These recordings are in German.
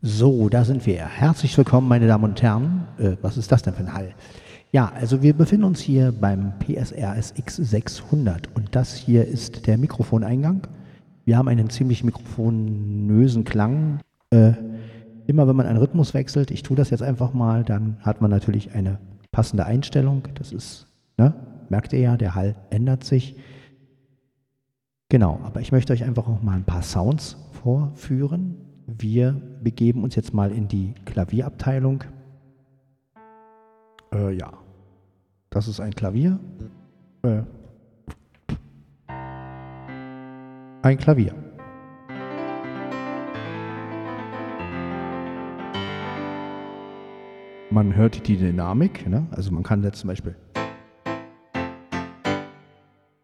So, da sind wir. Herzlich willkommen, meine Damen und Herren. Äh, was ist das denn für ein Hall? Ja, also wir befinden uns hier beim PSR SX 600 und das hier ist der Mikrofoneingang. Wir haben einen ziemlich mikrofonösen Klang. Äh, immer wenn man einen Rhythmus wechselt, ich tue das jetzt einfach mal, dann hat man natürlich eine passende Einstellung. Das ist, ne, merkt ihr ja, der Hall ändert sich. Genau, aber ich möchte euch einfach auch mal ein paar Sounds vorführen. Wir begeben uns jetzt mal in die Klavierabteilung. Äh, ja, das ist ein Klavier. Äh, ein Klavier. Man hört die Dynamik, ne? also man kann jetzt zum Beispiel,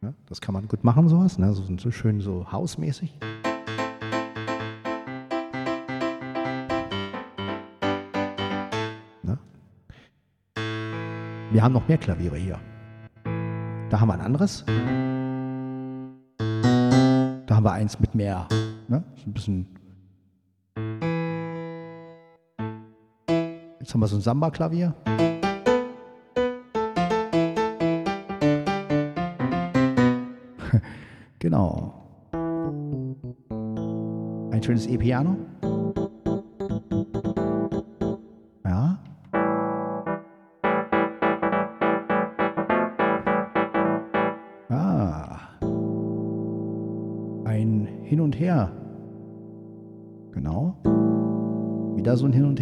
ne? das kann man gut machen, sowas, ne? so, so schön so hausmäßig. Wir haben noch mehr Klaviere hier. Da haben wir ein anderes. Da haben wir eins mit mehr. Ne? So ein bisschen. Jetzt haben wir so ein Samba-Klavier. genau. Ein schönes E-Piano.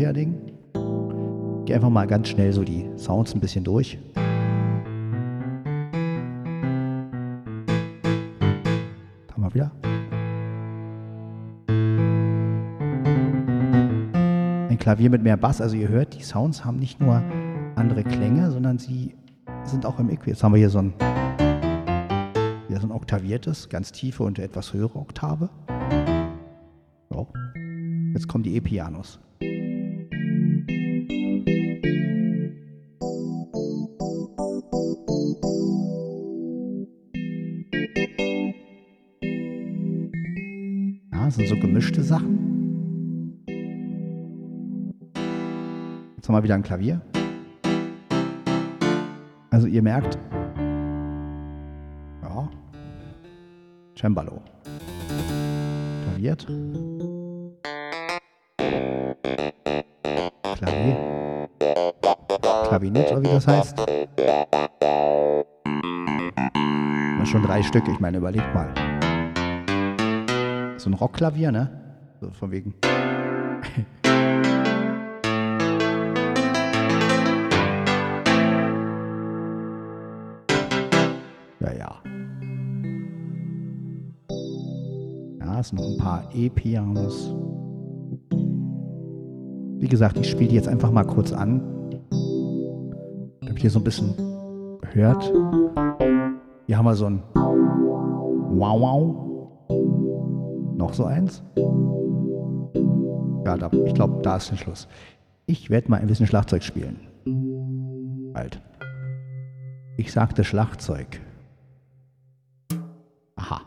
Wieder so ein Hin und Her Ding. Geh einfach mal ganz schnell so die Sounds ein bisschen durch. Da haben wieder. Ein Klavier mit mehr Bass. Also ihr hört, die Sounds haben nicht nur andere Klänge, sondern sie sind auch im Äquivalent. Jetzt haben wir hier so ein ja, so ein oktaviertes, ganz tiefe und etwas höhere Oktave. Jetzt kommen die E-Pianos. Gemischte Sachen. Jetzt haben wir wieder ein Klavier. Also ihr merkt, Cembalo. Klaviert. Klavier. Klavinett, oder wie das heißt. Das schon drei Stück, ich meine, überleg mal. So ein Rockklavier, ne? So von wegen. ja, ja. es noch ein paar E-Pianos. Wie gesagt, ich spiele die jetzt einfach mal kurz an, damit ihr so ein bisschen hört. Hier haben wir so ein Wow Wow. Noch so eins. Ja, da, ich glaube, da ist der Schluss. Ich werde mal ein bisschen Schlagzeug spielen. Halt. Ich sagte Schlagzeug. Aha.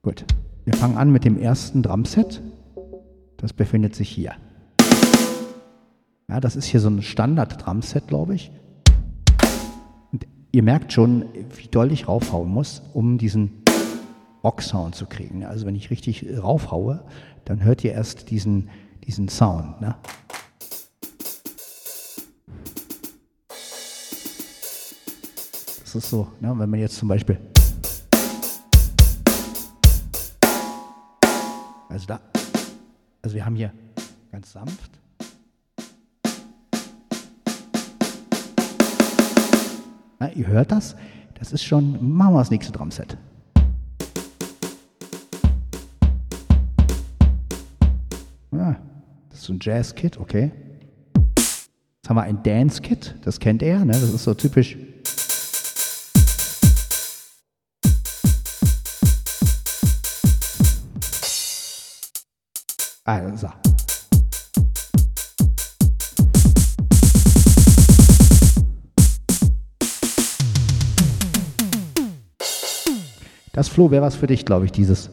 Gut. Wir fangen an mit dem ersten Drumset. Das befindet sich hier. Ja, das ist hier so ein Standard-Drumset, glaube ich. Und ihr merkt schon, wie doll ich raufhauen muss, um diesen Rock-Sound zu kriegen. Also wenn ich richtig raufhaue, dann hört ihr erst diesen, diesen Sound. Ne? Das ist so, ne? wenn man jetzt zum Beispiel Also da, also wir haben hier ganz sanft. Na, ihr hört das? Das ist schon, machen wir das nächste Drumset. So ein Jazz-Kit, okay. Jetzt haben wir ein Dance-Kit, das kennt er, ne? das ist so typisch Also. Das Flo wäre was für dich, glaube ich, dieses.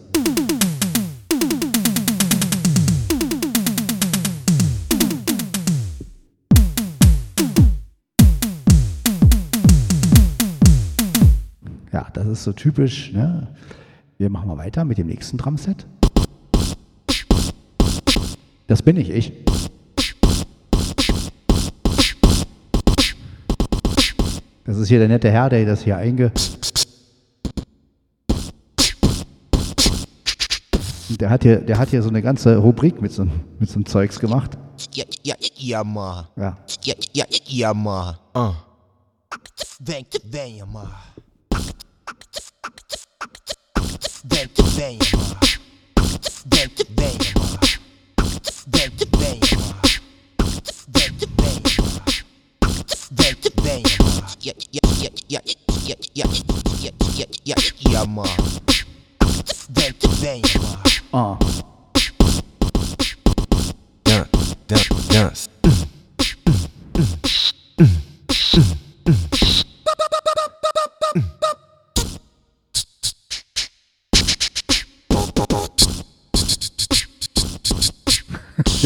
Ist so typisch. Ne? Wir machen mal weiter mit dem nächsten Drumset. Das bin ich, ich. Das ist hier der nette Herr, der das hier einge... Der hat hier, der hat hier so eine ganze Rubrik mit so, mit so einem Zeugs gemacht. Ja, ja, ja, ma. Ja. Ja, ja, ja, ma. Uh. Vem, venha, ma. Uh. Dance, dance, dance.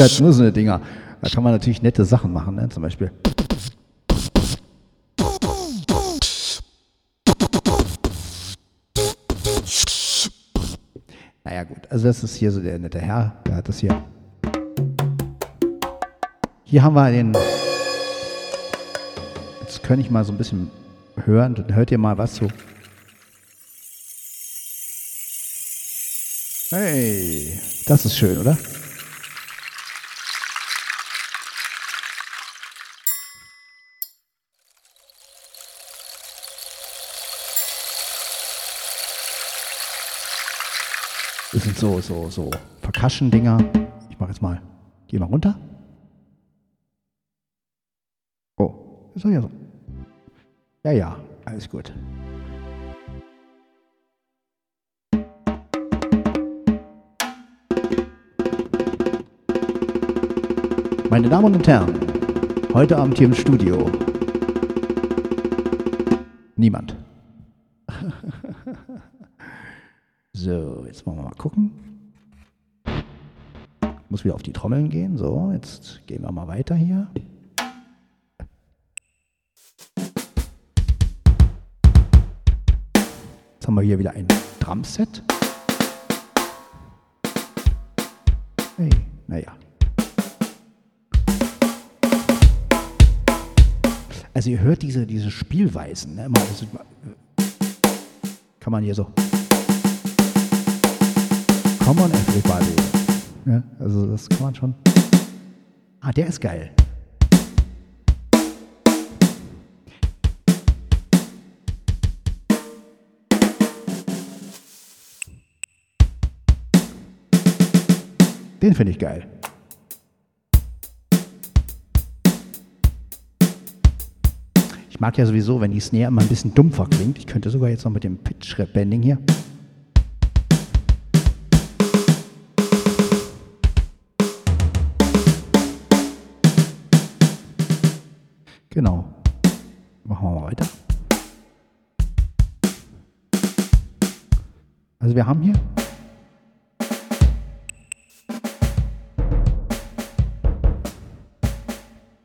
Hat nur so eine Dinger. Da kann man natürlich nette Sachen machen, ne? zum Beispiel. Naja gut, also das ist hier so der nette Herr, der hat das hier. Hier haben wir den. Jetzt kann ich mal so ein bisschen hören, dann hört ihr mal was zu. Hey, das ist schön, oder? So, so, so Percussion-Dinger. Ich mache jetzt mal. Geh mal runter. Oh, ist doch ja so. Ja, ja, alles gut. Meine Damen und Herren, heute Abend hier im Studio. Niemand. So, jetzt wollen wir mal gucken. Muss wieder auf die Trommeln gehen. So, jetzt gehen wir mal weiter hier. Jetzt haben wir hier wieder ein Drumset. Hey, naja. Also ihr hört diese, diese Spielweisen. Ne? Also, kann man hier so. Come on, everybody. Ja, also das kann man schon. Ah, der ist geil. Den finde ich geil. Ich mag ja sowieso, wenn die Snare immer ein bisschen dumpfer klingt. Ich könnte sogar jetzt noch mit dem Pitch-Bending hier. Wir haben hier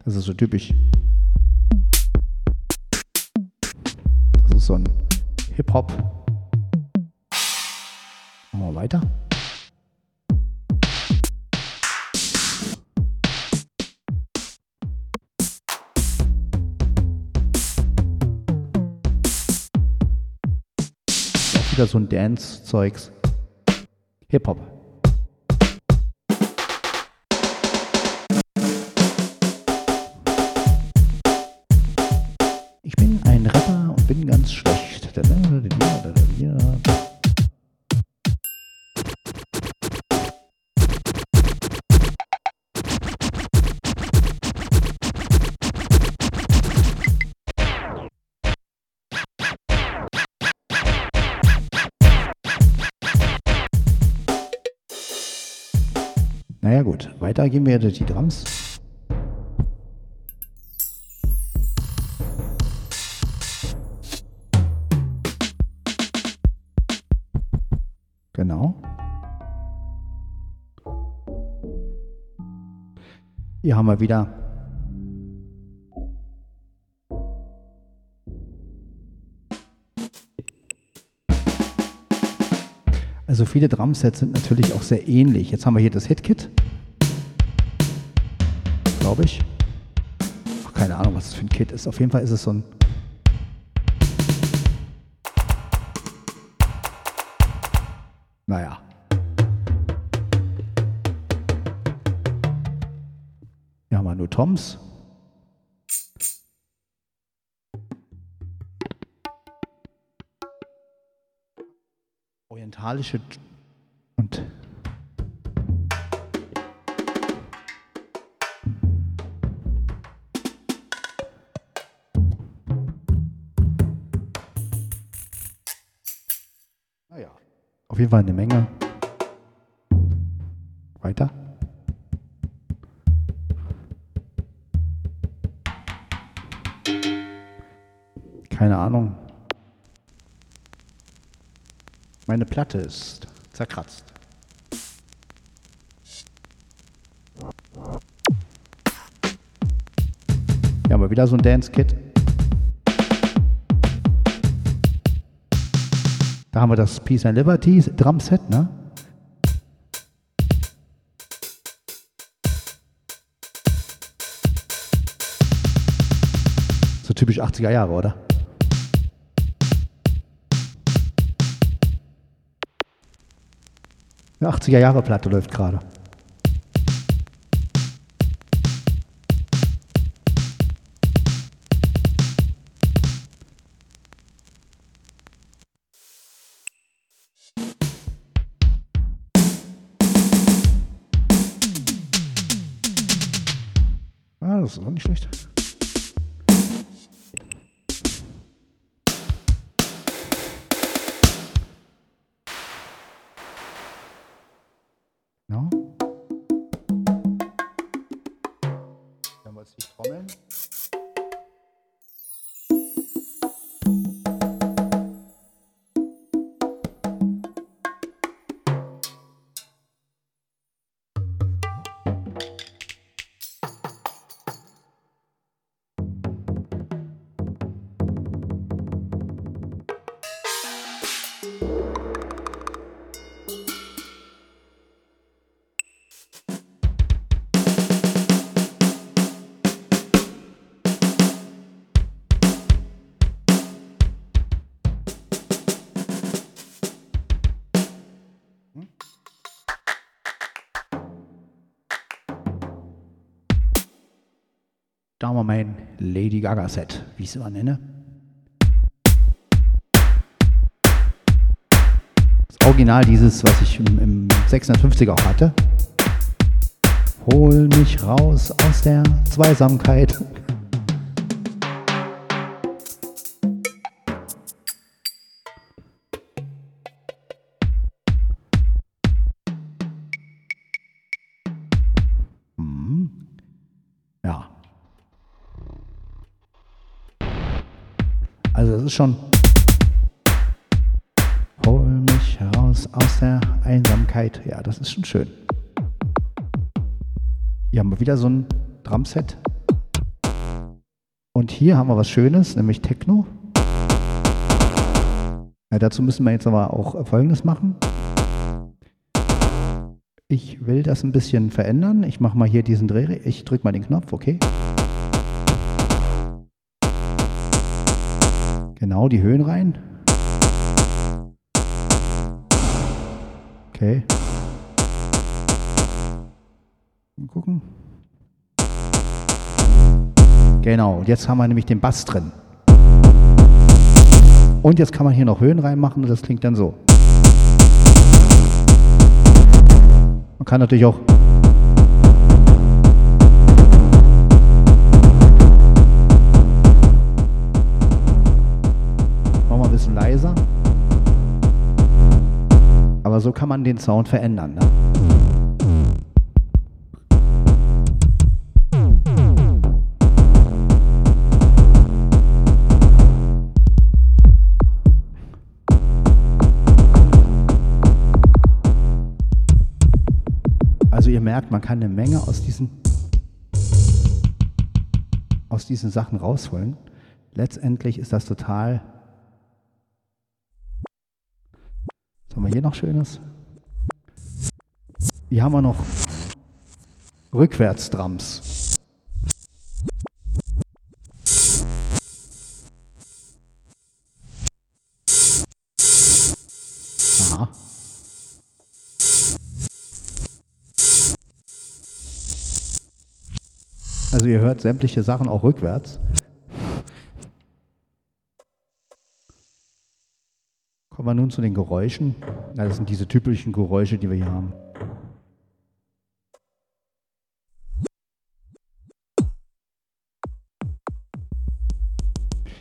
Das ist so typisch. Das ist so ein Hip-Hop. Machen wir weiter. Wieder so ein Dance-Zeugs. Hip-Hop. Weiter gehen wir durch die Drums. Genau. Hier haben wir wieder Also viele Drumsets sind natürlich auch sehr ähnlich. Jetzt haben wir hier das Hitkit. Glaube ich. Ach, keine Ahnung, was das für ein Kit ist. Auf jeden Fall ist es so ein. Naja. Hier haben wir nur Toms. Orientalische jeden Fall eine Menge. Weiter. Keine Ahnung. Meine Platte ist zerkratzt. Haben wir wieder so ein Dance-Kit. Haben wir das Peace and Liberty Drumset, ne? So typisch 80er Jahre, oder? Eine 80er Jahre Platte läuft gerade. Das ist auch nicht schlecht. Haben wir mein Lady Gaga Set, wie ich es immer nenne. Das Original dieses, was ich im, im 650er auch hatte. Hol mich raus aus der Zweisamkeit. Schon. Hol mich heraus aus der Einsamkeit. Ja, das ist schon schön. Hier haben wir wieder so ein Drumset. Und hier haben wir was Schönes, nämlich Techno. Ja, dazu müssen wir jetzt aber auch Folgendes machen. Ich will das ein bisschen verändern. Ich mache mal hier diesen Dreh. Ich drücke mal den Knopf, okay? Genau, die Höhen rein. Okay. Mal gucken. Genau, jetzt haben wir nämlich den Bass drin. Und jetzt kann man hier noch Höhen reinmachen und das klingt dann so. Man kann natürlich auch leiser. Aber so kann man den Sound verändern. Ne? Also ihr merkt, man kann eine Menge aus diesen, aus diesen Sachen rausholen. Letztendlich ist das total. Was haben wir hier noch Schönes? Hier haben wir noch Rückwärtsdrams. Aha. Also ihr hört sämtliche Sachen auch rückwärts. Kommen wir nun zu den Geräuschen. Das sind diese typischen Geräusche, die wir hier haben.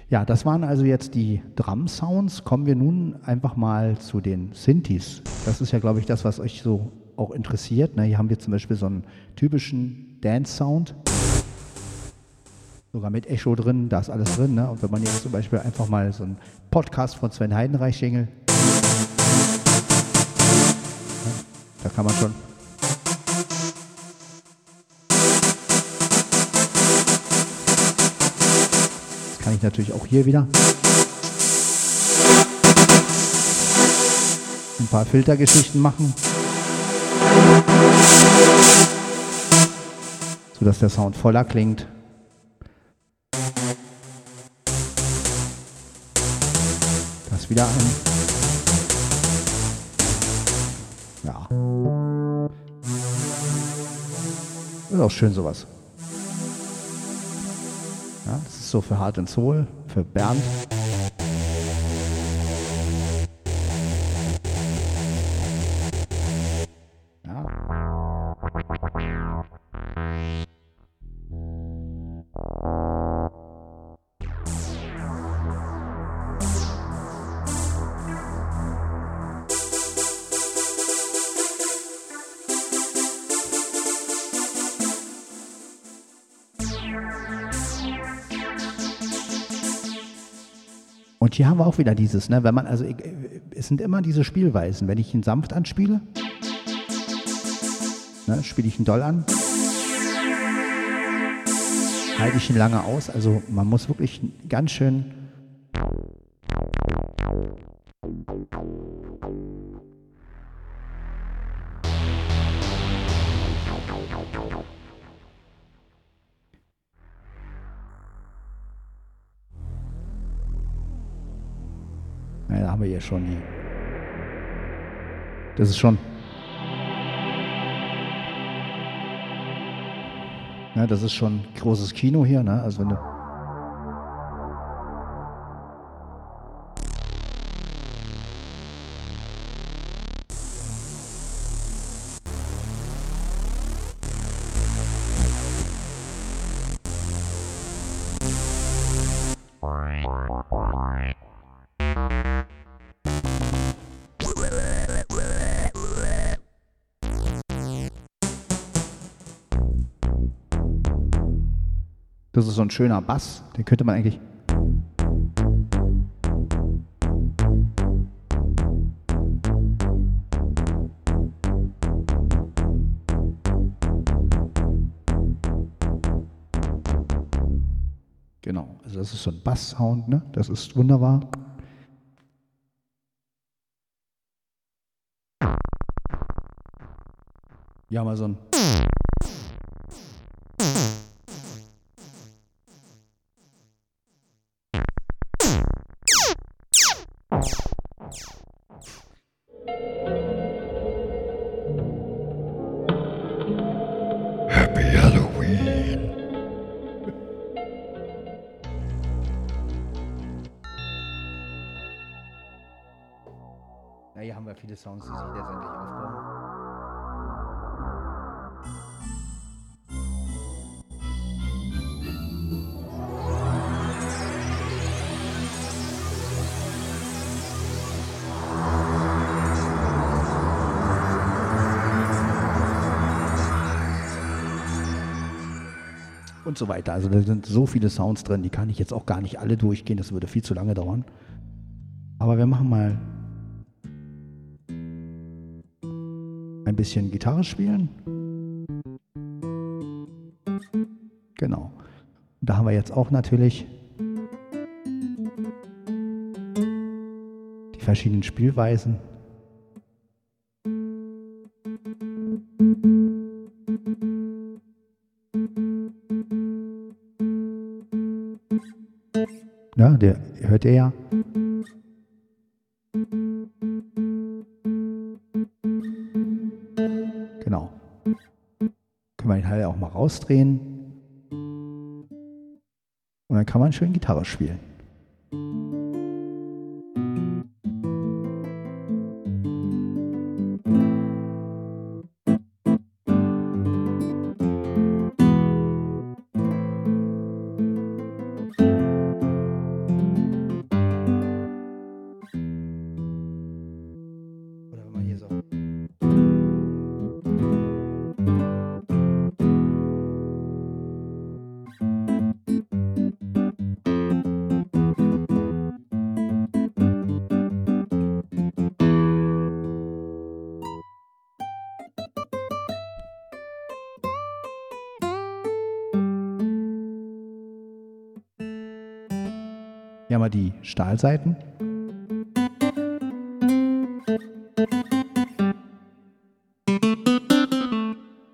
Ja, das waren also jetzt die Drum-Sounds. Kommen wir nun einfach mal zu den Synthes. Das ist ja, glaube ich, das, was euch so auch interessiert. Ne? Hier haben wir zum Beispiel so einen typischen Dance-Sound. Sogar mit Echo drin, da ist alles drin. Ne? Und wenn man jetzt zum Beispiel einfach mal so einen Podcast von Sven Heidenreich jingelt, da kann man schon Das kann ich natürlich auch hier wieder. Ein paar Filtergeschichten machen. Sodass der Sound voller klingt. Wieder ein. Ja. Ist auch schön sowas. Ja, das ist so für Hart und Soul, für Bernd. Und hier haben wir auch wieder dieses, ne, wenn man, also es sind immer diese Spielweisen. Wenn ich ihn sanft anspiele, ne, spiele ich ihn doll an, halte ich ihn lange aus. Also man muss wirklich ganz schön hier schon die. Das ist schon. Ja, das ist schon großes Kino hier, ne? Also wenn du. Ist so ein schöner Bass, den könnte man eigentlich. Genau, also das ist so ein Bass-Sound, ne? Das ist wunderbar. Ja, mal so ein. Und so weiter. Also da sind so viele Sounds drin, die kann ich jetzt auch gar nicht alle durchgehen, das würde viel zu lange dauern. Aber wir machen mal ein bisschen Gitarre spielen. Genau. Da haben wir jetzt auch natürlich die verschiedenen Spielweisen. Der hört ihr ja. Genau. Können wir den Teil auch mal rausdrehen. Und dann kann man schön Gitarre spielen. Stahlseiten.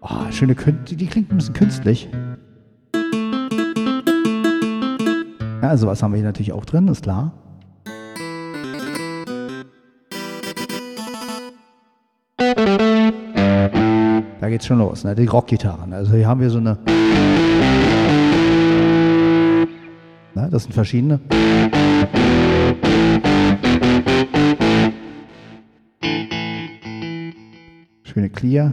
Oh, schöne Kün die, klingt ein bisschen künstlich. Ja, sowas haben wir hier natürlich auch drin, ist klar. Da geht's schon los, ne? Die Rockgitarren. Also hier haben wir so eine. Na, das sind verschiedene. Schöne Clear.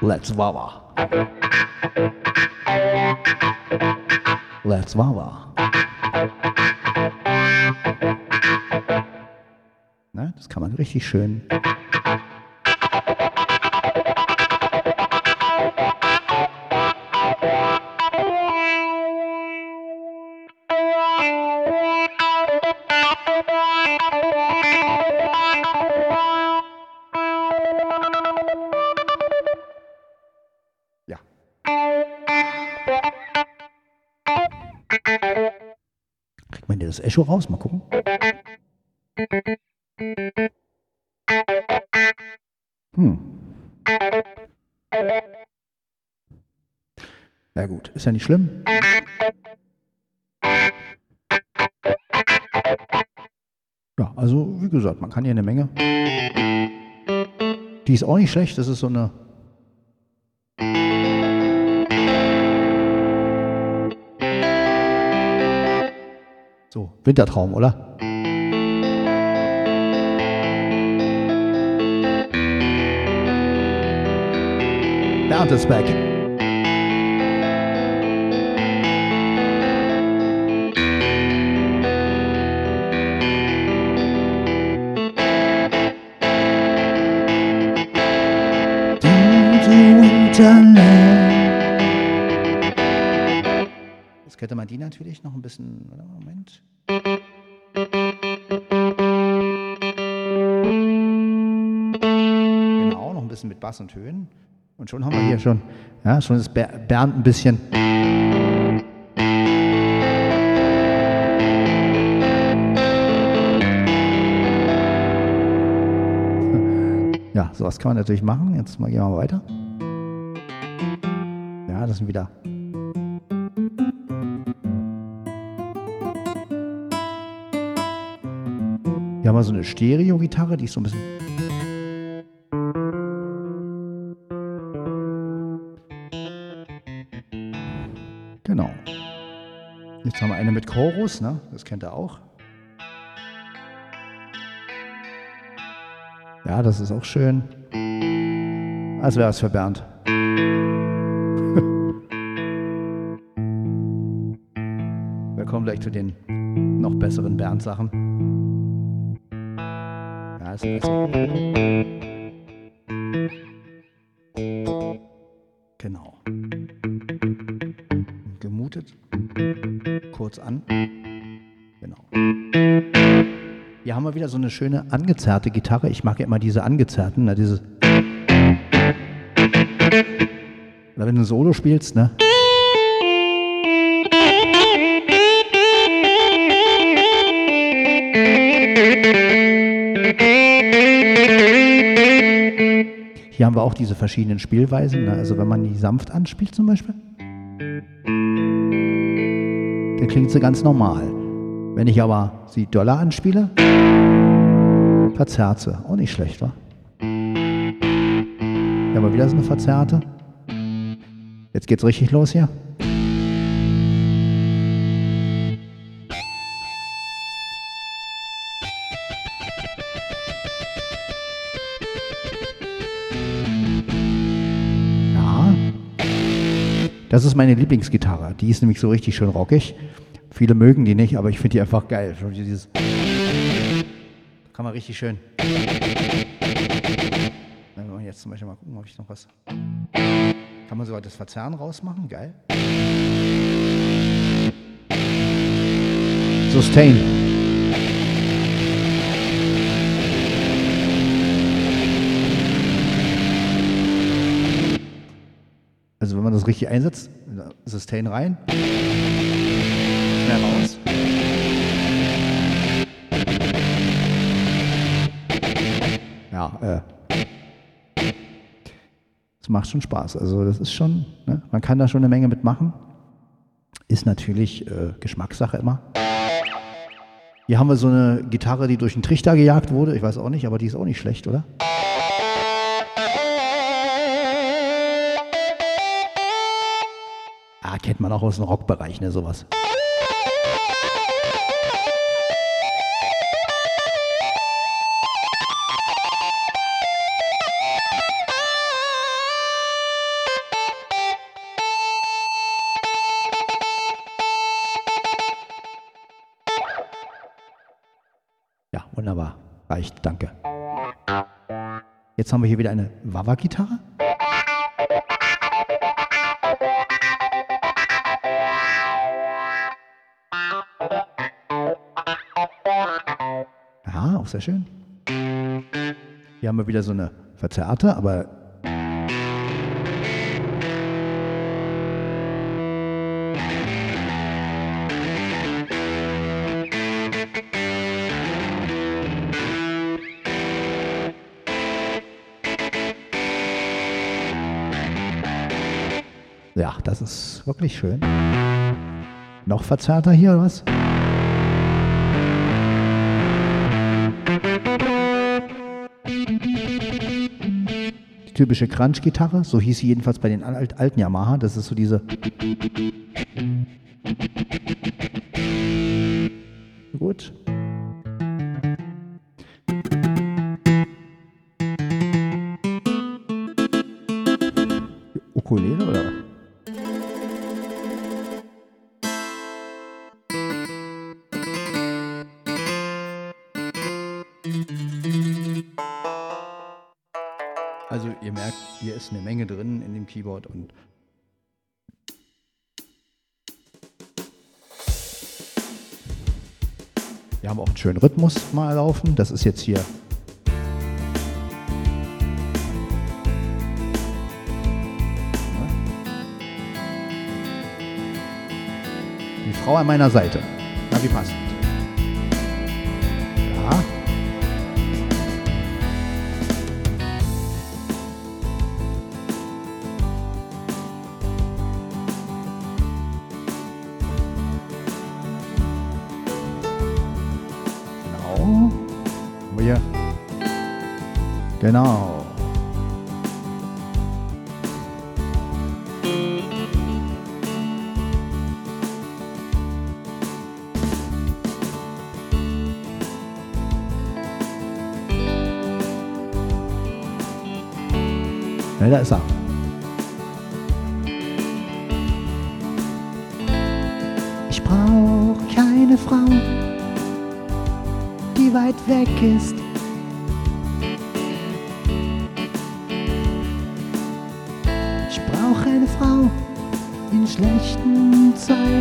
Let's Wawa. Let's Wawa. Ne, das kann man richtig schön. Das Echo raus? Mal gucken. Hm. Na gut, ist ja nicht schlimm. Ja, also wie gesagt, man kann hier eine Menge. Die ist auch nicht schlecht, das ist so eine. Wintertraum, oder? Bernd ist back. Jetzt könnte man die natürlich noch ein bisschen. Warte Bass und Höhen. Und schon haben wir hier schon, ja, schon ist Ber- Bernd ein bisschen. Ja, sowas kann man natürlich machen. Jetzt mal gehen wir mal weiter. Ja, das sind wieder. Hier haben wir so eine Stereo-Gitarre, die ist so ein bisschen. Chorus, ne? Das kennt ihr auch. Ja, das ist auch schön. Als wäre es für Bernd. Wir kommen gleich zu den noch besseren Bernd-Sachen. Ja, ist besser. Wieder so eine schöne angezerrte Gitarre. Ich mag ja immer diese angezerrten, ne, diese. Oder wenn du ein Solo spielst, ne? Hier haben wir auch diese verschiedenen Spielweisen. Ne? Also wenn man die sanft anspielt zum Beispiel, dann klingt sie ganz normal. Wenn ich aber sie doller anspiele, verzerrt sie. Auch nicht schlecht, wa? Haben wir wieder so eine verzerrte. Jetzt geht's richtig los hier. Ja. Das ist meine Lieblingsgitarre. Die ist nämlich so richtig schön rockig. Viele mögen die nicht, aber ich finde die einfach geil. Schon Dieses kann man richtig schön. Wenn wir jetzt zum Beispiel mal gucken, ob ich noch was. Kann man sogar das Verzerren rausmachen? Geil. Sustain. Also wenn man das richtig einsetzt, Sustain rein, schnell raus. Ja, äh. Es macht schon Spaß. Also das ist schon, ne? man kann da schon eine Menge mitmachen. Ist natürlich äh, Geschmackssache immer. Hier haben wir so eine Gitarre, die durch einen Trichter gejagt wurde. Ich weiß auch nicht, aber die ist auch nicht schlecht, oder? Ah, kennt man auch aus dem Rockbereich, ne, sowas. Jetzt haben wir hier wieder eine Wawa-Gitarre. Ja, auch sehr schön. Hier haben wir wieder so eine verzerrte, aber das ist wirklich schön. Noch verzerrter hier, oder was? Die typische Crunch-Gitarre, so hieß sie jedenfalls bei den alt, alten Yamaha. Das ist so diese. Ist eine Menge drin in dem Keyboard und wir haben auch einen schönen Rhythmus mal laufen. Das ist jetzt hier die Frau an meiner Seite. Na, wie passt. Genau.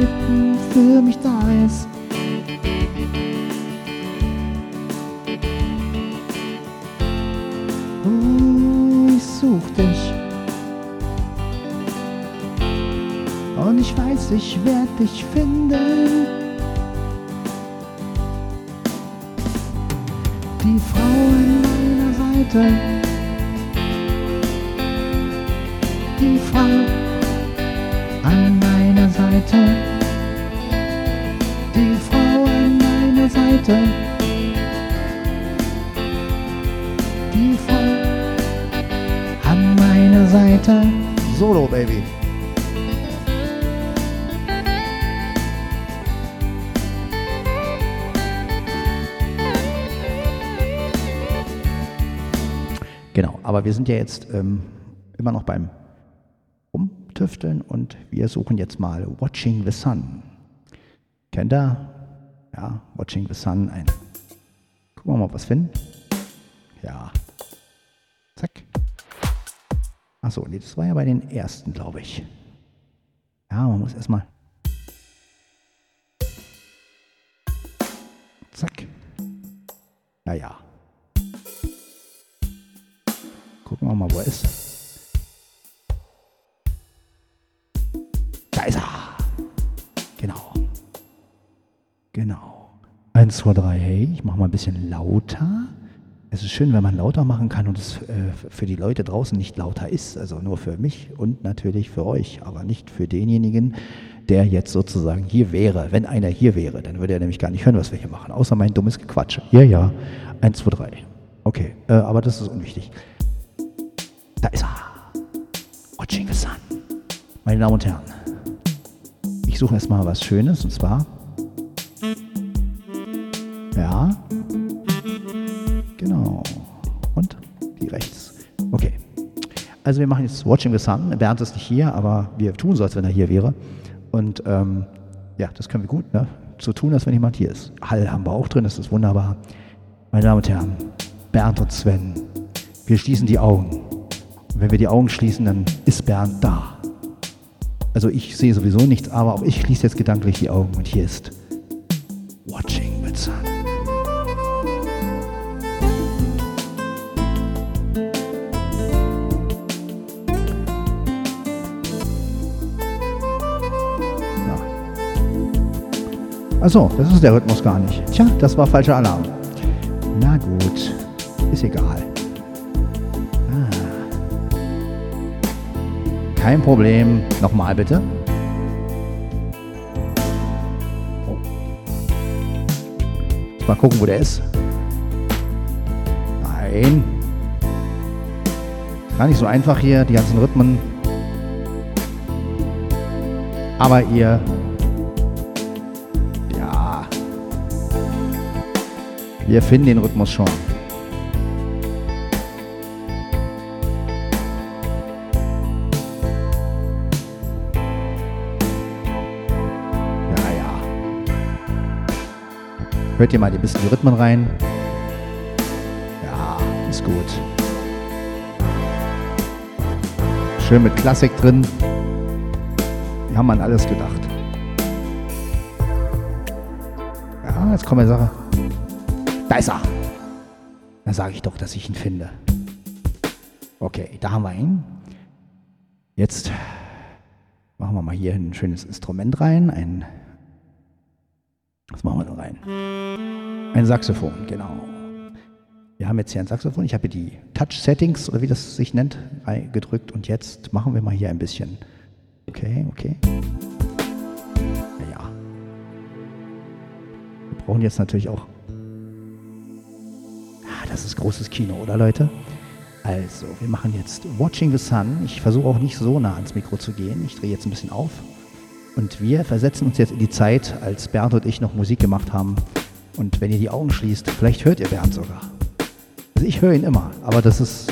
Zeiten für mich da ist. Oh, ich such dich. Und ich weiß, ich werd dich finden. Die Frau an meiner Seite. Die Frau an meiner Seite. Seite. Die Frau an meiner Seite. Solo, Baby. Genau, aber wir sind ja jetzt ähm, immer noch beim Rumtüfteln und wir suchen jetzt mal Watching the Sun. Kennt ihr? Ja, Watching the Sun. Ein. Gucken wir mal, ob wir was finden. Ja. Zack. Achso, nee, das war ja bei den ersten, glaube ich. Ja, man muss erstmal. Zack. Ja, ja. Gucken wir mal, wo er ist. Da ist er. Genau. Eins, zwei, drei. Hey, ich mache mal ein bisschen lauter. Es ist schön, wenn man lauter machen kann und es äh, für die Leute draußen nicht lauter ist. Also nur für mich und natürlich für euch, aber nicht für denjenigen, der jetzt sozusagen hier wäre. Wenn einer hier wäre, dann würde er nämlich gar nicht hören, was wir hier machen, außer mein dummes Gequatsche. Ja, ja. Eins, zwei, drei. Okay, äh, aber das ist unwichtig. Da ist er. Watching the Sun. Meine Damen und Herren, ich suche erstmal was Schönes und zwar. Also wir machen jetzt Watching the Sun. Bernd ist nicht hier, aber wir tun so, als wenn er hier wäre. Und ähm, ja, das können wir gut, ne? So tun, als wenn jemand hier ist. Hall haben wir auch drin, das ist wunderbar. Meine Damen und Herren, Bernd und Sven, wir schließen die Augen. Und wenn wir die Augen schließen, dann ist Bernd da. Also ich sehe sowieso nichts, aber auch ich schließe jetzt gedanklich die Augen und hier ist Achso, das ist der Rhythmus gar nicht. Tja, das war falscher Alarm. Na gut, ist egal. Ah. Kein Problem. Nochmal bitte. Mal gucken, wo der ist. Nein. Gar nicht so einfach hier, die ganzen Rhythmen. Aber ihr. Wir finden den Rhythmus schon. Hört ihr mal ein bisschen die Rhythmen rein? Ja, ist gut. Schön mit Klassik drin. Wir haben an alles gedacht. Ja, jetzt kommt eine Sache. Da ist er. Da sage ich doch, dass ich ihn finde. Okay, da haben wir ihn. Jetzt machen wir mal hier ein schönes Instrument rein. Ein, was machen wir da rein? Ein Saxophon, genau. Wir haben jetzt hier ein Saxophon. Ich habe hier die Touch-Settings, oder wie das sich nennt, gedrückt. Und jetzt machen wir mal hier ein bisschen. Okay, okay. Ja, ja. Wir brauchen jetzt natürlich auch. Das ist großes Kino, oder Leute? Also, wir machen jetzt Watching the Sun. Ich versuche auch nicht so nah ans Mikro zu gehen. Ich drehe jetzt ein bisschen auf. Und wir versetzen uns jetzt in die Zeit, als Bernd und ich noch Musik gemacht haben. Und wenn ihr die Augen schließt, vielleicht hört ihr Bernd sogar. Also ich höre ihn immer, aber das ist.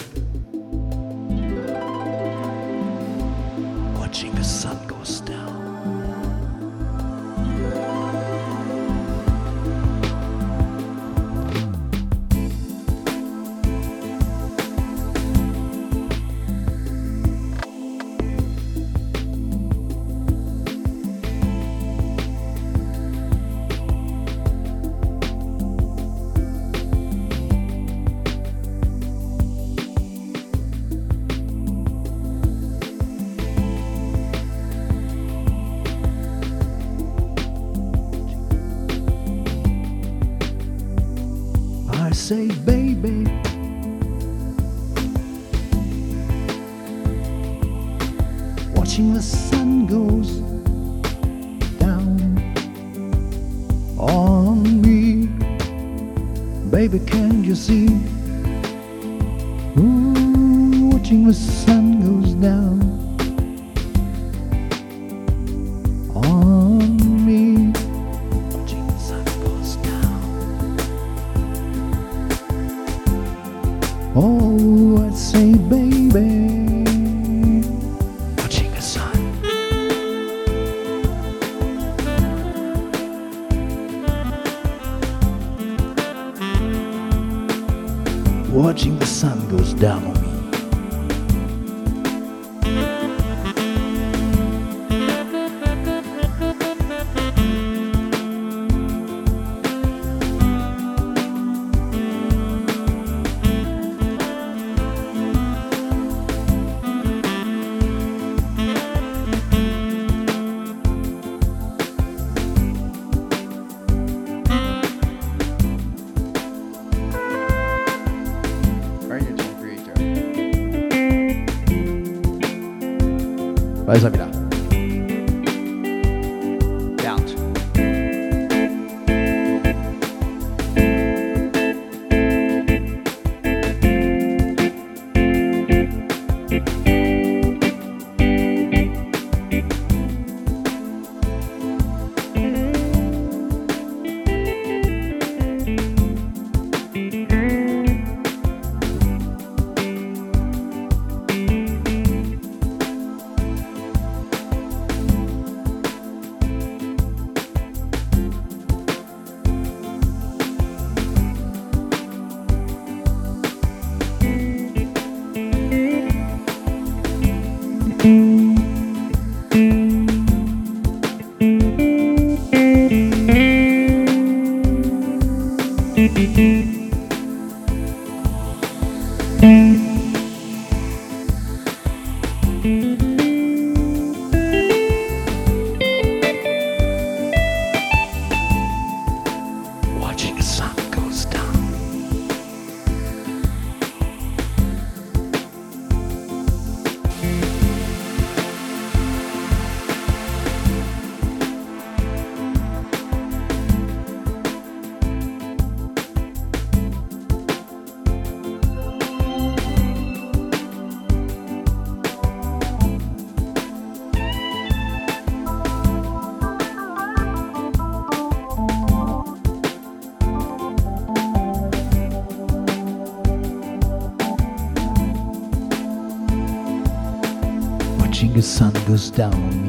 Watching the sun goes down down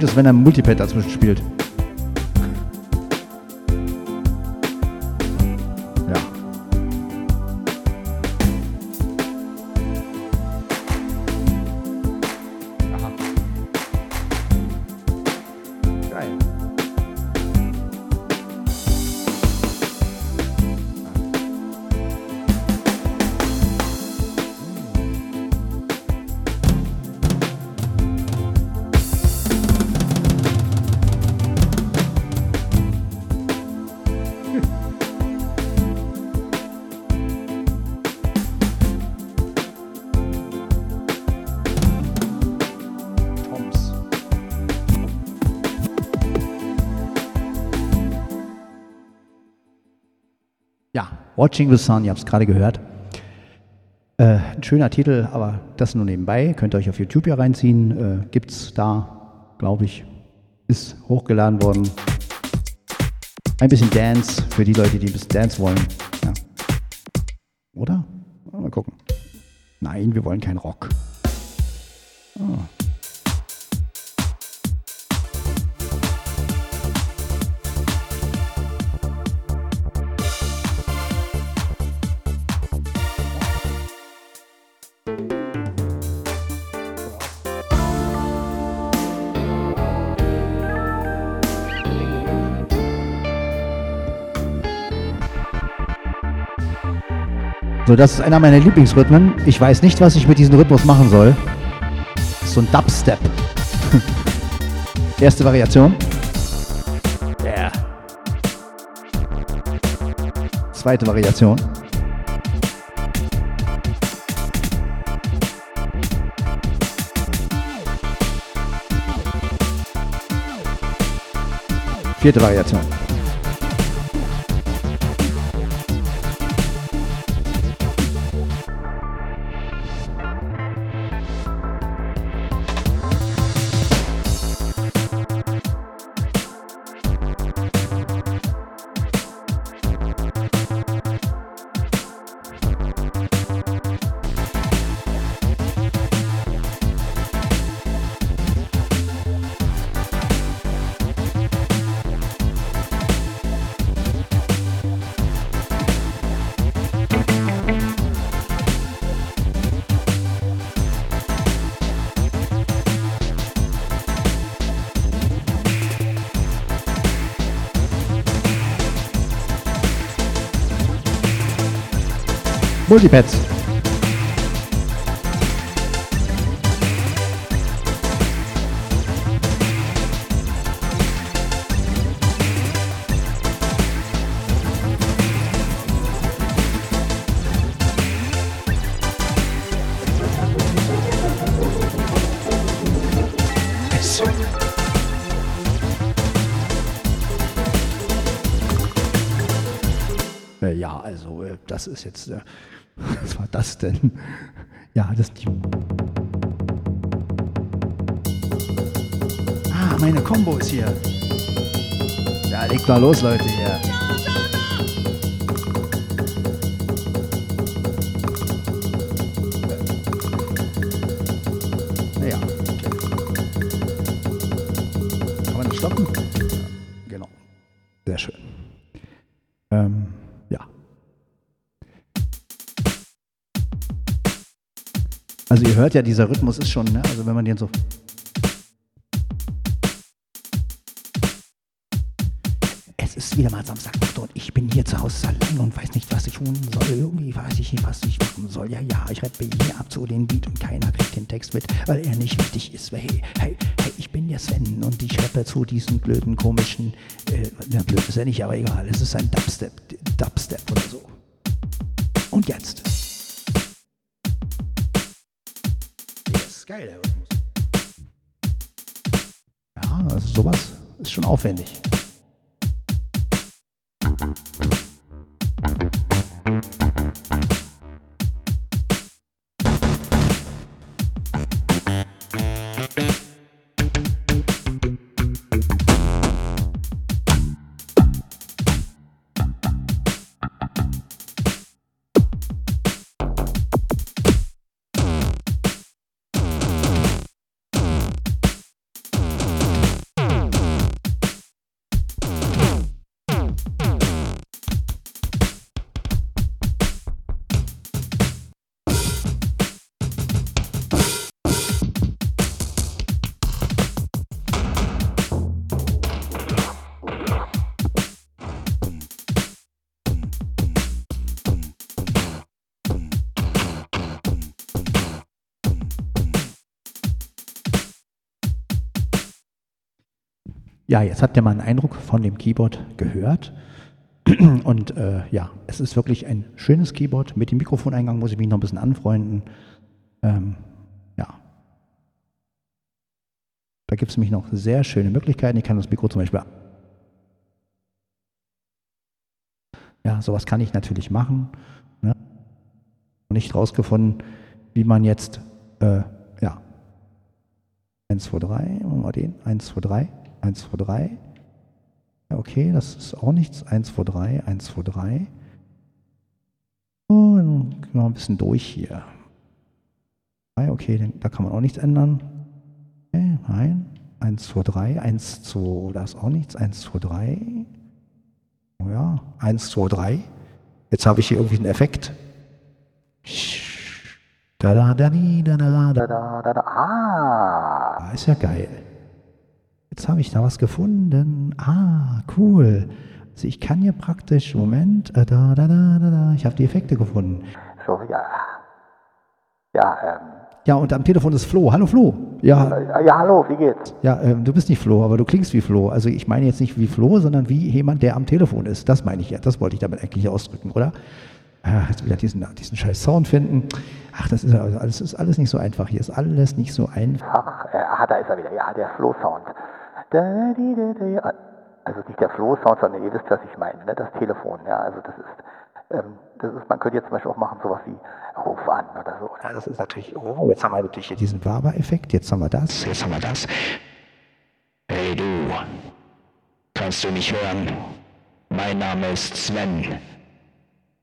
So klingt es, wenn er Multipad dazwischen spielt. Watching the Sun, ihr habt es gerade gehört. Äh, ein schöner Titel, aber das nur nebenbei. Könnt ihr euch auf YouTube ja reinziehen. Äh, gibt's da, glaube ich. Ist hochgeladen worden. Ein bisschen Dance für die Leute, die ein bisschen Dance wollen. Ja. Oder? Mal gucken. Nein, wir wollen keinen Rock. Ah. So, das ist einer meiner Lieblingsrhythmen. Ich weiß nicht, was ich mit diesem Rhythmus machen soll. So ein Dubstep. Erste Variation. Yeah. Zweite Variation. Vierte Variation. Multipads. Ja, also äh, das ist jetzt, äh, was war das denn? Ja, das die. Ah, meine Combo ist hier. Ja, legt mal los, Leute hier. Also ihr hört ja, dieser Rhythmus ist schon, ne? also wenn man den so... Es ist wieder mal Samstagnacht und ich bin hier zu Hause allein und weiß nicht, was ich tun soll. Irgendwie weiß ich nicht, was ich machen soll. Ja, ja, ich rappe hier ab zu den Beat und keiner kriegt den Text mit, weil er nicht wichtig ist. Hey, hey, hey, ich bin der Sven und ich rappe zu diesem blöden, komischen, äh, na blöd ist er nicht, aber egal, es ist ein Dubstep, Dubstep oder so. Und jetzt. Geil, der Rhythmus. Ja, also sowas ist schon aufwendig. Ja, jetzt habt ihr mal einen Eindruck von dem Keyboard gehört. Und äh, ja, es ist wirklich ein schönes Keyboard. Mit dem Mikrofoneingang muss ich mich noch ein bisschen anfreunden. Ähm, ja. Da gibt es nämlich noch sehr schöne Möglichkeiten. Ich kann das Mikro zum Beispiel. Ja, sowas kann ich natürlich machen. Ne? Nicht rausgefunden, wie man jetzt, äh, ja, 1, 2, 3, machen wir den, 1, 2, 3. 1, 2, 3. Ja, okay, das ist auch nichts. 1, 2, 3, 1, 2, 3. So, dann gehen wir mal ein bisschen durch hier. Okay, da kann man auch nichts ändern. Okay, nein. 1, 2, 3, 1, 2, da ist auch nichts. 1, 2, 3. Oh ja, 1, 2, 3. Jetzt habe ich hier irgendwie einen Effekt. Da, da, da, da, da, da, da, da, da. Ah, ist ja geil. Jetzt habe ich da was gefunden. Ah, cool. Also ich kann hier praktisch, Moment, äh, da, da, da, da, da, ich habe die Effekte gefunden. so, ja. Ja, ähm, Ja, und am Telefon ist Flo. Hallo Flo. Ja, ja, hallo, wie geht's? ja ähm, du bist nicht Flo, aber du klingst wie Flo. Also ich meine jetzt nicht wie Flo, sondern wie jemand, der am Telefon ist. Das meine ich ja. Das wollte ich damit eigentlich ausdrücken, oder? Ah, jetzt wieder diesen, diesen scheiß Sound finden. Ach, das ist alles, ist alles nicht so einfach. Hier ist alles nicht so einfach. Ach, äh, ah, da ist er wieder, ja, der Flow-Sound. Also nicht der Flow-Sound, sondern ihr wisst, was ich meine, ne? das Telefon, ja, also das ist, ähm, das ist, man könnte jetzt zum Beispiel auch machen, sowas wie Ruf an oder so. Ja, das ist natürlich, oh, jetzt haben wir natürlich hier diesen Waber-Effekt, jetzt haben wir das, jetzt haben wir das. Hey du, kannst du mich hören? Mein Name ist Sven.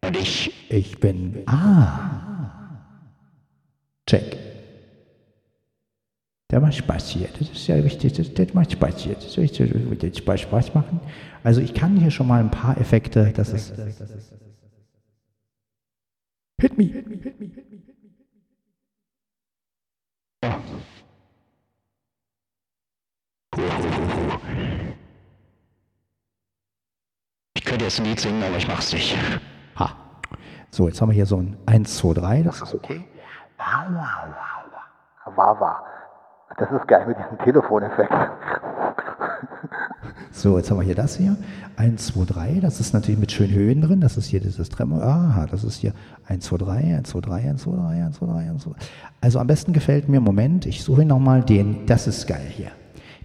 Und ich, Ich bin, ah, check. Der macht Spaß hier, das ist ja richtig, das, das macht Spaß hier, das wird jetzt Spaß, Spaß machen. Also ich kann hier schon mal ein paar Effekte, das ist, hit me, hit me, hit me, hit me. ich könnte jetzt ein Lied singen, aber ich mach's nicht. Ha. So, jetzt haben wir hier so ein 1, 2, 3, das ist okay. Wawa. Das ist geil mit diesem Telefoneffekt. So, jetzt haben wir hier das hier. 1, 2, 3, das ist natürlich mit schönen Höhen drin. Das ist hier dieses Tremor. Aha, das ist hier 1, 2, 3, 1, 2, 3, 1, 2, 3, 1, 2, 3, 1, 2, 3. Also am besten gefällt mir, Moment, ich suche nochmal den, das ist geil hier.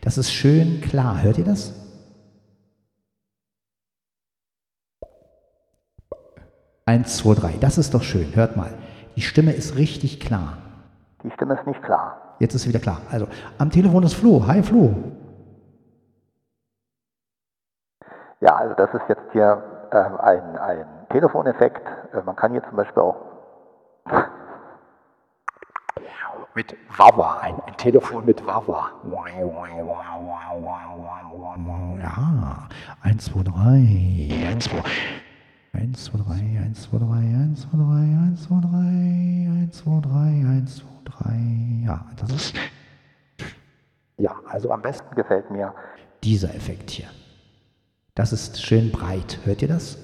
Das ist schön klar. Hört ihr das? Eins, zwei, drei. Das ist doch schön. Hört mal. Die Stimme ist richtig klar. Die Stimme ist nicht klar. Jetzt ist wieder klar. Also, am Telefon ist Flo. Hi, Flo. Ja, also das ist jetzt hier ähm, ein, ein Telefoneffekt. Äh, man kann hier zum Beispiel auch Mit Wawa. Ein, ein Telefon mit Wawa. Ja. Eins, zwei, drei. Eins, zwei. 1, 2, 3, 1, 2, 3, 1, 2, 3, 1, 2, 3, 1, 2, 3, 1, 2, 3. Ja, das ist. Ja, also am besten gefällt mir. dieser Effekt hier. Das ist schön breit. Hört ihr das?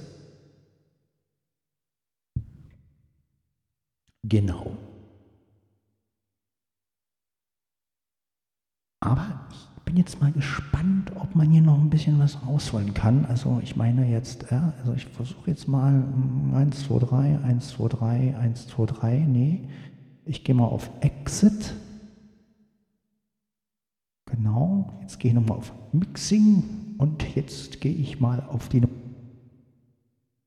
Genau. Aber ich bin jetzt mal gespannt, ob man hier noch ein bisschen was rausholen kann. Also ich meine jetzt, ja, also ich versuche jetzt mal mm, 1, 2, 3, 1, 2, 3, 1, 2, 3. Nee, ich gehe mal auf Exit. Genau, jetzt gehe ich nochmal auf Mixing und jetzt gehe ich mal auf die...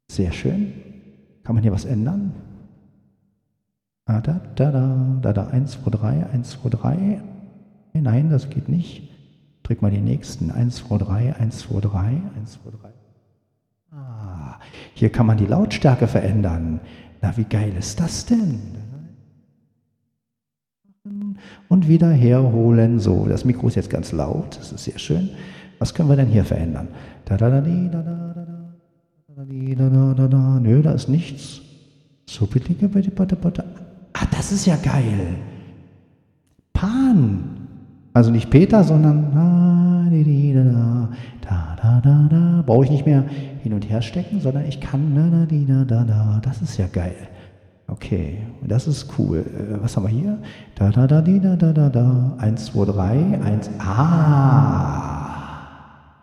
Sehr schön. Kann man hier was ändern? Ah, da, da, da, da, da, 1, 2, 3, 1, 2, 3. Nein, das geht nicht. Drück mal den nächsten. 1, 2, 3, 1, 2, 3, 1, 2, 3. Ah, hier kann man die Lautstärke verändern. Na, wie geil ist das denn? Und wieder herholen. So, das Mikro ist jetzt ganz laut. Das ist sehr schön. Was können wir denn hier verändern? Da, da, da, di, da, da, da, da, di, da, da, da, da. Nö, da ist nichts. So, bitte, bitte, bitte, bitte. Ah, das ist ja geil. Pan. Also nicht Peter, sondern da, di, da, da, da, da, da, da. Brauche ich nicht mehr hin und her stecken, sondern ich kann da, da, da, da, da. Das ist ja geil. Okay, das ist cool. Äh, was haben wir hier? Da, da, da, da, da, da, da. Eins, zwei, drei, eins. Ah!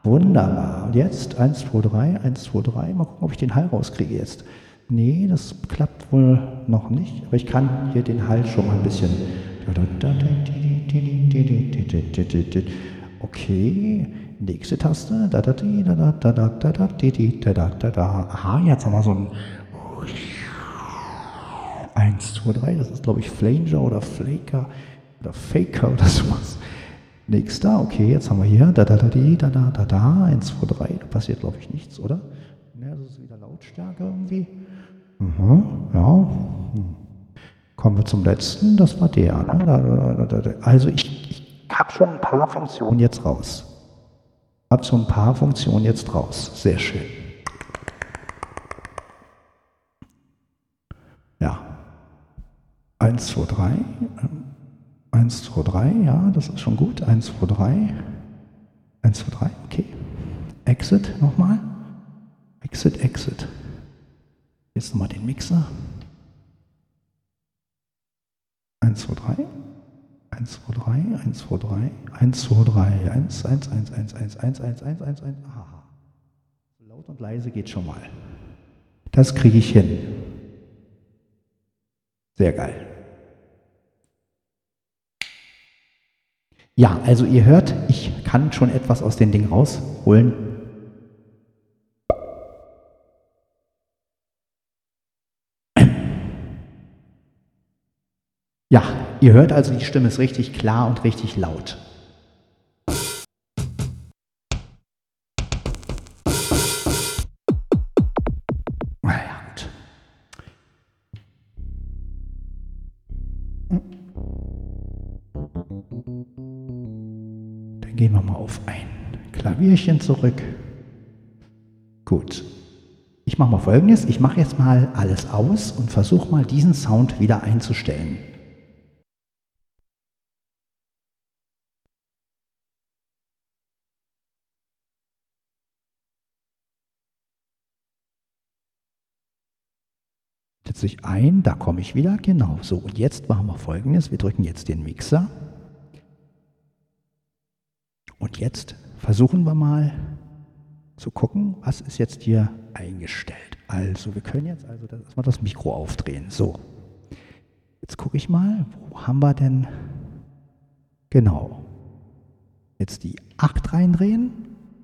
Wunderbar. Und jetzt eins, zwei, drei, eins, zwei, drei. Mal gucken, ob ich den Hall rauskriege jetzt. Nee, das klappt wohl noch nicht. Aber ich kann hier den Hall schon mal ein bisschen. Okay, nächste Taste. Aha, jetzt haben wir so ein 1, 2, 3, das ist glaube ich Flanger oder Flaker oder Faker oder sowas. Nächster, okay, jetzt haben wir hier, da, da, da, da, da, da, da, 1, 2, 3, da passiert glaube ich nichts, oder? Ja, das ist wieder Lautstärke irgendwie. Mhm, ja. Kommen wir zum letzten, das war der. Ne? Da, da, da. Also ich, ich habe schon ein paar Funktionen jetzt raus. Habe so ein paar Funktionen jetzt raus. Sehr schön. 1, 2, 3. 1, 2, 3, ja, das ist schon gut. 1, 2, 3. 1, 2, 3, okay. Exit nochmal. Exit, Exit. Jetzt nochmal den Mixer. 1, 2, 3. 1, 2, 3, 1, 2, 3, 1, 2, 3, 1, 1, 1, 1, 1, 1, 1, 1, 1, 1. Aha. Laut und leise geht schon mal. Das kriege ich hin. Sehr geil. Ja, also ihr hört, ich kann schon etwas aus dem Ding rausholen. Ja, ihr hört also, die Stimme ist richtig klar und richtig laut. Klavierchen zurück. Gut. Ich mache mal folgendes. Ich mache jetzt mal alles aus und versuche mal diesen Sound wieder einzustellen. Setze ich ein, da komme ich wieder. Genau. So, und jetzt machen wir folgendes. Wir drücken jetzt den Mixer. Und jetzt versuchen wir mal zu gucken, was ist jetzt hier eingestellt. Also, wir können jetzt also das, erstmal das Mikro aufdrehen. So. Jetzt gucke ich mal, wo haben wir denn genau. Jetzt die 8 reindrehen.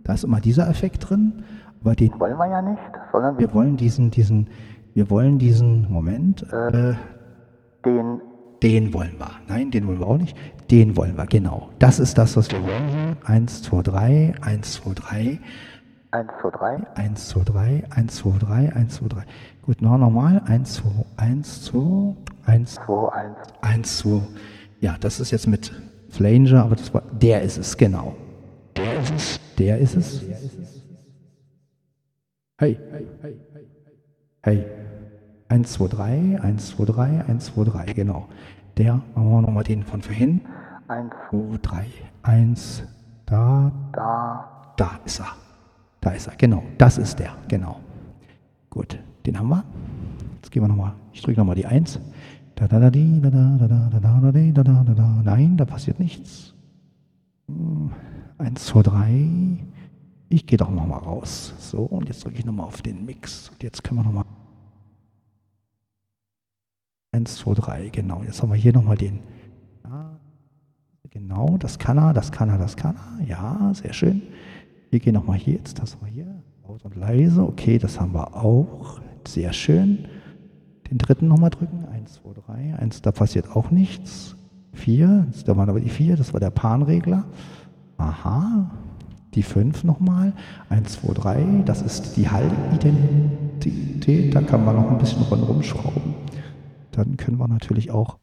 Da ist immer dieser Effekt drin. Aber den Wollen wir ja nicht, sondern wir wir wollen diesen, diesen, wir wollen diesen, Moment, äh, den den wollen wir. Nein, den wollen wir auch nicht. Den wollen wir, genau. Das ist das, was wir wollen. 1, 2, 3, 1, 2, 3, 1, 2, 3, 1, 2, 3, 1, 2, 3, 1, 2, 3. Gut, noch nochmal. 1, 2, 1, 2, 1, 2, 1. 1, 2. Ja, das ist jetzt mit Flanger, aber das war, der ist es, genau. Der ist es. Der ist es. Hey, hey, hey, hey, hey. 1, 2, 3, 1, 2, 3, 1, 2, 3, genau. Der, machen wir nochmal den von vorhin. 1, 2, 3, 1, da, da, da ist er. Da ist er, genau. Das ist der, genau. Gut, den haben wir. Jetzt gehen wir nochmal, ich drücke nochmal die 1. Da, da, da, di, da, da, da, da, da, da, da, da, da, da, da. Nein, da passiert nichts. 1, 2, 3. Ich gehe doch nochmal raus. So, und jetzt drücke ich nochmal auf den Mix. Und jetzt können wir nochmal. 1, 2, 3, genau. Jetzt haben wir hier nochmal den. Ja, genau, das kann er, das kann er, das kann er. Ja, sehr schön. Wir gehen nochmal hier, jetzt das haben wir hier. Laut und leise. Okay, das haben wir auch. Sehr schön. Den dritten nochmal drücken. 1, 2, 3. 1, da passiert auch nichts. 4, da waren aber die 4, das war der Panregler. Aha. Die 5 nochmal. 1, 2, 3. Das ist die Hallidentität. Da kann man noch ein bisschen rumschrauben. Dann können wir natürlich auch.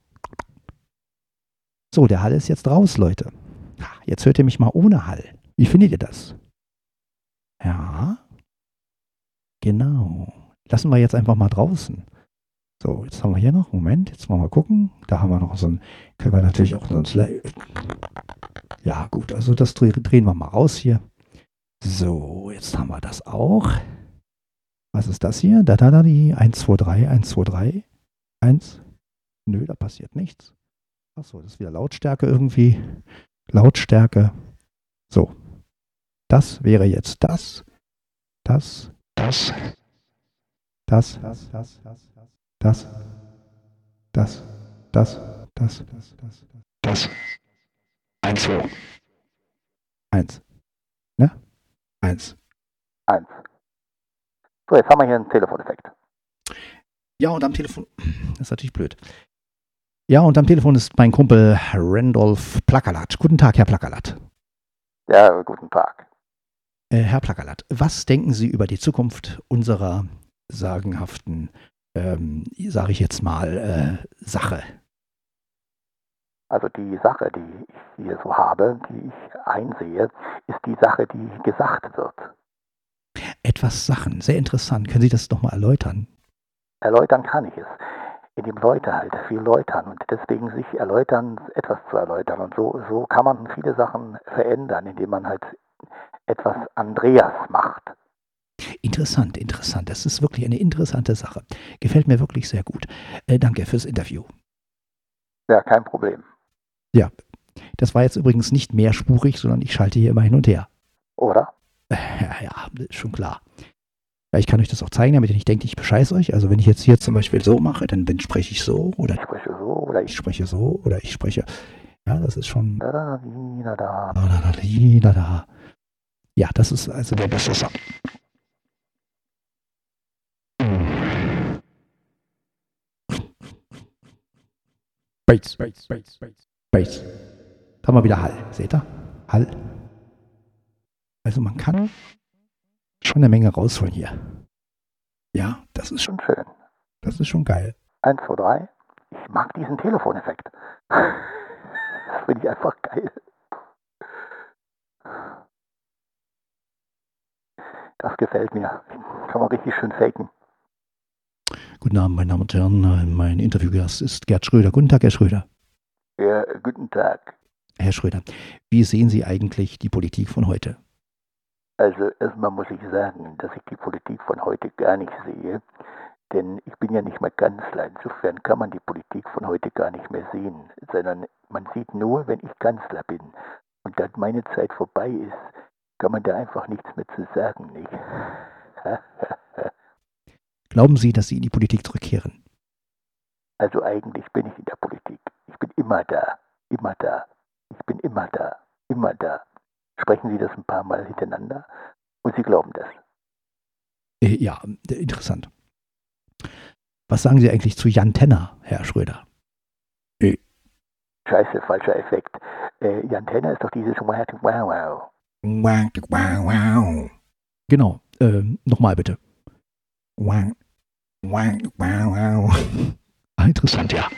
So, der Hall ist jetzt raus, Leute. Jetzt hört ihr mich mal ohne Hall. Wie findet ihr das? Ja. Genau. Lassen wir jetzt einfach mal draußen. So, jetzt haben wir hier noch, Moment, jetzt mal mal gucken. Da haben wir noch so ein, können wir natürlich auch so ein Slide. Ja, gut, also das dreh- drehen wir mal raus hier. So, jetzt haben wir das auch. Was ist das hier? Da, da, da, die 1, 2, 3, 1, 2, 3, 1. Nö, da passiert nichts. Achso, das ist wieder Lautstärke irgendwie. Lautstärke. So. Das wäre jetzt das, das, Das. das, das, das, das, das, das, das, das, das, das, Das. 1, 2. eins. Ne? Eins. 1. So, jetzt haben wir hier einen Telefoneffekt. Ja, und am Telefon, das ist natürlich blöd. Ja, und am Telefon ist mein Kumpel Randolph Plackerlat. Guten Tag, Herr Plackerlat. Ja, guten Tag. Äh, Herr Plackerlat, was denken Sie über die Zukunft unserer sagenhaften, ähm, sage ich jetzt mal, äh, Sache? Also die Sache, die ich hier so habe, die ich einsehe, ist die Sache, die gesagt wird. Etwas Sachen, sehr interessant. Können Sie das nochmal erläutern? Erläutern kann ich es, indem Leute halt viel läutern und deswegen sich erläutern, etwas zu erläutern. Und so, so kann man viele Sachen verändern, indem man halt etwas Andreas macht. Interessant, interessant. Das ist wirklich eine interessante Sache. Gefällt mir wirklich sehr gut. Äh, danke fürs Interview. Ja, kein Problem. Ja. Das war jetzt übrigens nicht mehrspurig, sondern ich schalte hier immer hin und her. Oder? Ja, ja, ist schon klar. Ja, ich kann euch das auch zeigen, damit ihr nicht denkt, ich bescheiß euch. Also wenn ich jetzt hier zum Beispiel so mache, dann bin, spreche ich so oder Ich spreche so oder ich spreche so oder ich spreche. Ja, das ist schon. Da. Ja, das ist also der beste Sound. Bass, Bass, Bass, Bass, Bass. Da haben wir wieder Hall. Seht ihr? Hall. Also man kann schon eine Menge rausholen hier. Ja, das ist schon, schön. das ist schon geil. Eins, zwei, drei. Ich mag diesen Telefoneffekt. Das finde ich einfach geil. Das gefällt mir. Kann man richtig schön faken. Guten Abend, meine Damen und Herren. Mein Interviewgast ist Gerd Schröder. Guten Tag, Herr Schröder. Ja, guten Tag. Herr Schröder, wie sehen Sie eigentlich die Politik von heute? Also erstmal muss ich sagen, dass ich die Politik von heute gar nicht sehe. Denn ich bin ja nicht mehr Kanzler. Insofern kann man die Politik von heute gar nicht mehr sehen. Sondern man sieht nur, wenn ich Kanzler bin. Und da meine Zeit vorbei ist, kann man da einfach nichts mehr zu sagen, nicht? Glauben Sie, dass Sie in die Politik zurückkehren? Also eigentlich bin ich in der Politik. Ich bin immer da. Immer da. Ich bin immer da. Immer da. Sprechen Sie das ein paar Mal hintereinander und Sie glauben das. Äh, ja, äh, interessant. Was sagen Sie eigentlich zu Jan Tenner, Herr Schröder? Scheiße, falscher Effekt. Äh, Jan Tenner ist doch dieses Wow, wow. Genau. Ähm, Nochmal bitte. Ah, interessant, ja.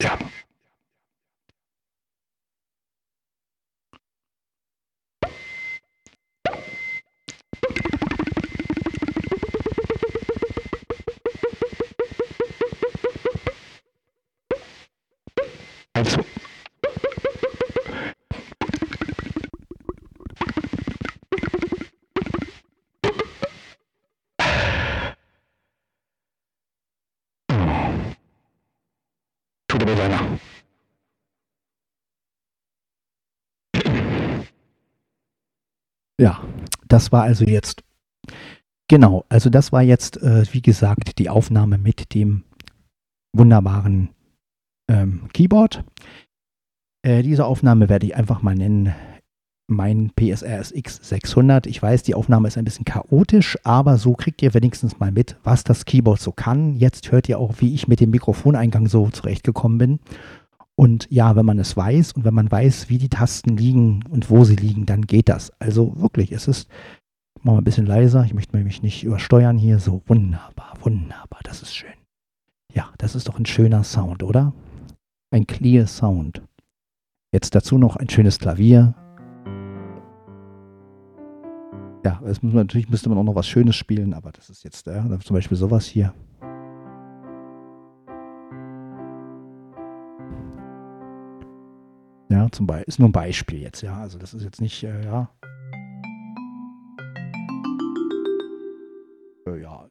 Ja. Das war also jetzt. Genau, also das war jetzt, äh, wie gesagt, die Aufnahme mit dem wunderbaren ähm, Keyboard. Äh, diese Aufnahme werde ich einfach mal nennen. Mein PSR SX 600. Ich weiß, die Aufnahme ist ein bisschen chaotisch, aber so kriegt ihr wenigstens mal mit, was das Keyboard so kann. Jetzt hört ihr auch, wie ich mit dem Mikrofoneingang so zurechtgekommen bin. Und ja, wenn man es weiß und wenn man weiß, wie die Tasten liegen und wo sie liegen, dann geht das. Also wirklich, es ist, ich mache mal ein bisschen leiser, ich möchte mich nicht übersteuern hier. So wunderbar, wunderbar, das ist schön. Ja, das ist doch ein schöner Sound, oder? Ein clear Sound. Jetzt dazu noch ein schönes Klavier. Ja, es muss man, natürlich müsste man auch noch was Schönes spielen, aber das ist jetzt, ja, zum Beispiel sowas hier. Ja, zum Beispiel, ist nur ein Beispiel jetzt, ja. Also das ist jetzt nicht, äh, ja. Äh, ja.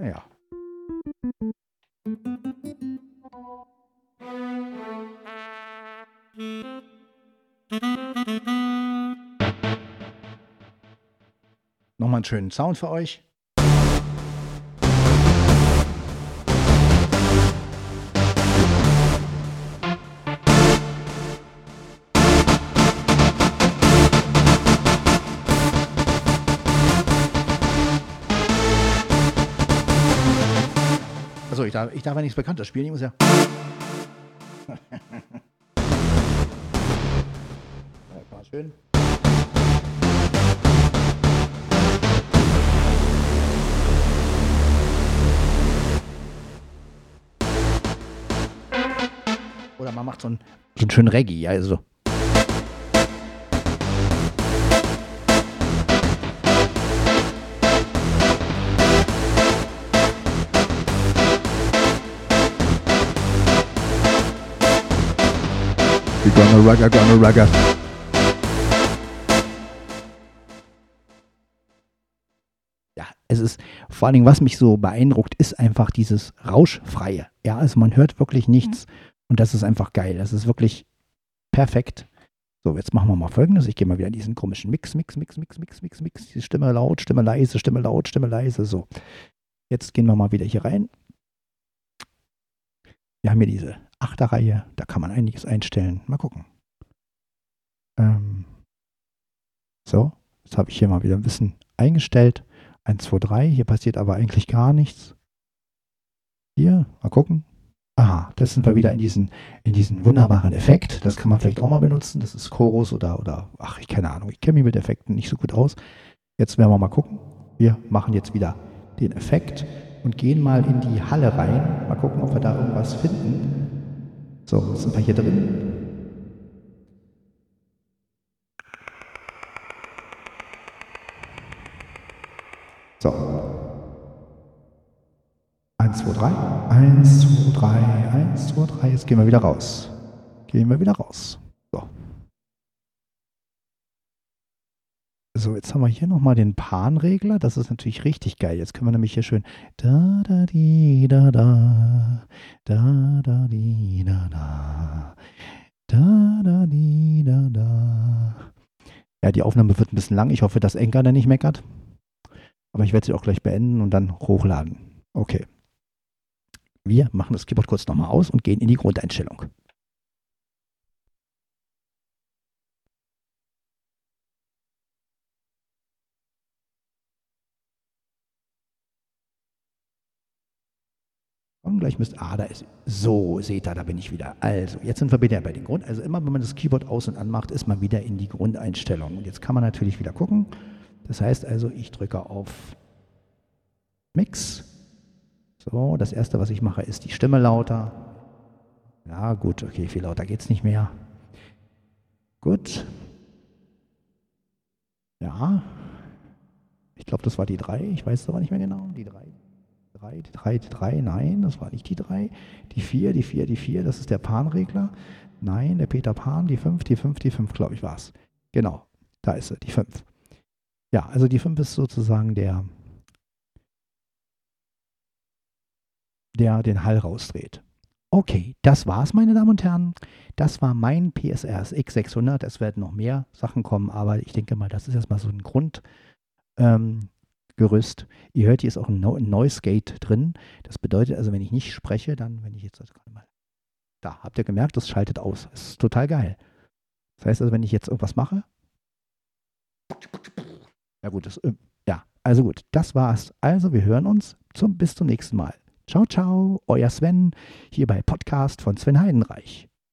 Ja. Nochmal einen schönen Sound für euch. Darf, ich darf ja nichts Bekanntes spielen, ich muss ja. ja schön. Oder man macht so einen, so einen schönen Reggae, ja, also. Gonna ragga, gonna ragga. es ist vor allen Dingen, was mich so beeindruckt, ist einfach dieses Rauschfreie. Ja, also man hört wirklich nichts und das ist einfach geil. Das ist wirklich perfekt. So, jetzt machen wir mal folgendes. Ich gehe mal wieder in diesen komischen Mix, Mix, Mix, Mix, Mix, Mix, Mix. Die Stimme laut, Stimme leise, Stimme laut, Stimme leise. So. Jetzt gehen wir mal wieder hier rein. Wir haben hier diese Achterreihe. Da kann man einiges einstellen. Mal gucken. Ähm, so, jetzt habe ich hier mal wieder ein bisschen eingestellt. 1, 2, 3. Hier passiert aber eigentlich gar nichts. Hier, mal gucken. Aha, das sind wir wieder in diesen, in diesen wunderbaren Effekt. Das kann man vielleicht auch mal benutzen. Das ist Chorus oder, oder ach, ich keine Ahnung. Ich kenne mich mit Effekten nicht so gut aus. Jetzt werden wir mal gucken. Wir machen jetzt wieder den Effekt und gehen mal in die Halle rein. Mal gucken, ob wir da irgendwas finden. So, sind wir hier drin. So. 1, 2, 3. 1, 2, 3. 1, 2, 3. Jetzt gehen wir wieder raus. Gehen wir wieder raus. So. Jetzt haben wir hier nochmal den Pan-Regler. Das ist natürlich richtig geil. Jetzt können wir nämlich hier schön da da di da da da da di da da da da di da da. Ja, die Aufnahme wird ein bisschen lang. Ich hoffe, dass Enker da nicht meckert. Aber ich werde sie auch gleich beenden und dann hochladen. Okay. Wir machen das Keyboard kurz nochmal aus und gehen in die Grundeinstellung. Und gleich müsst, ah, da ist, so, seht ihr, da bin ich wieder. Also, jetzt sind wir wieder bei den Grund, also immer wenn man das Keyboard aus und anmacht, ist man wieder in die Grundeinstellung. Und jetzt kann man natürlich wieder gucken. Das heißt also, ich drücke auf Mix. So, das erste, was ich mache, ist die Stimme lauter. Ja, gut, okay, viel lauter geht es nicht mehr. Gut. Ja. Ich glaube, das war die 3. Ich weiß es aber nicht mehr genau. Die 3. 3, die 3, die 3, nein, das war nicht die 3. Die 4, die 4, die 4, das ist der Pan-Regler. Nein, der Peter Pan, die 5, die 5, die 5, glaube ich, war es. Genau, da ist sie, die 5. Ja, also die 5 ist sozusagen der, der den Hall rausdreht. Okay, das war's, meine Damen und Herren. Das war mein PSRS X600. Es werden noch mehr Sachen kommen, aber ich denke mal, das ist erstmal so ein Grundgerüst. Ähm, Ihr hört, hier ist auch ein, no Noise Gate drin. Das bedeutet also, wenn ich nicht spreche, dann, wenn ich jetzt gerade mal. Da, habt ihr gemerkt, das schaltet aus. Das ist total geil. Das heißt also, wenn ich jetzt irgendwas mache. Ja, gut, das, äh, ja, also gut, das war's. Also, wir hören uns zum, bis zum nächsten Mal. Ciao, ciao, euer Sven, hier bei Podcast von Sven Heidenreich.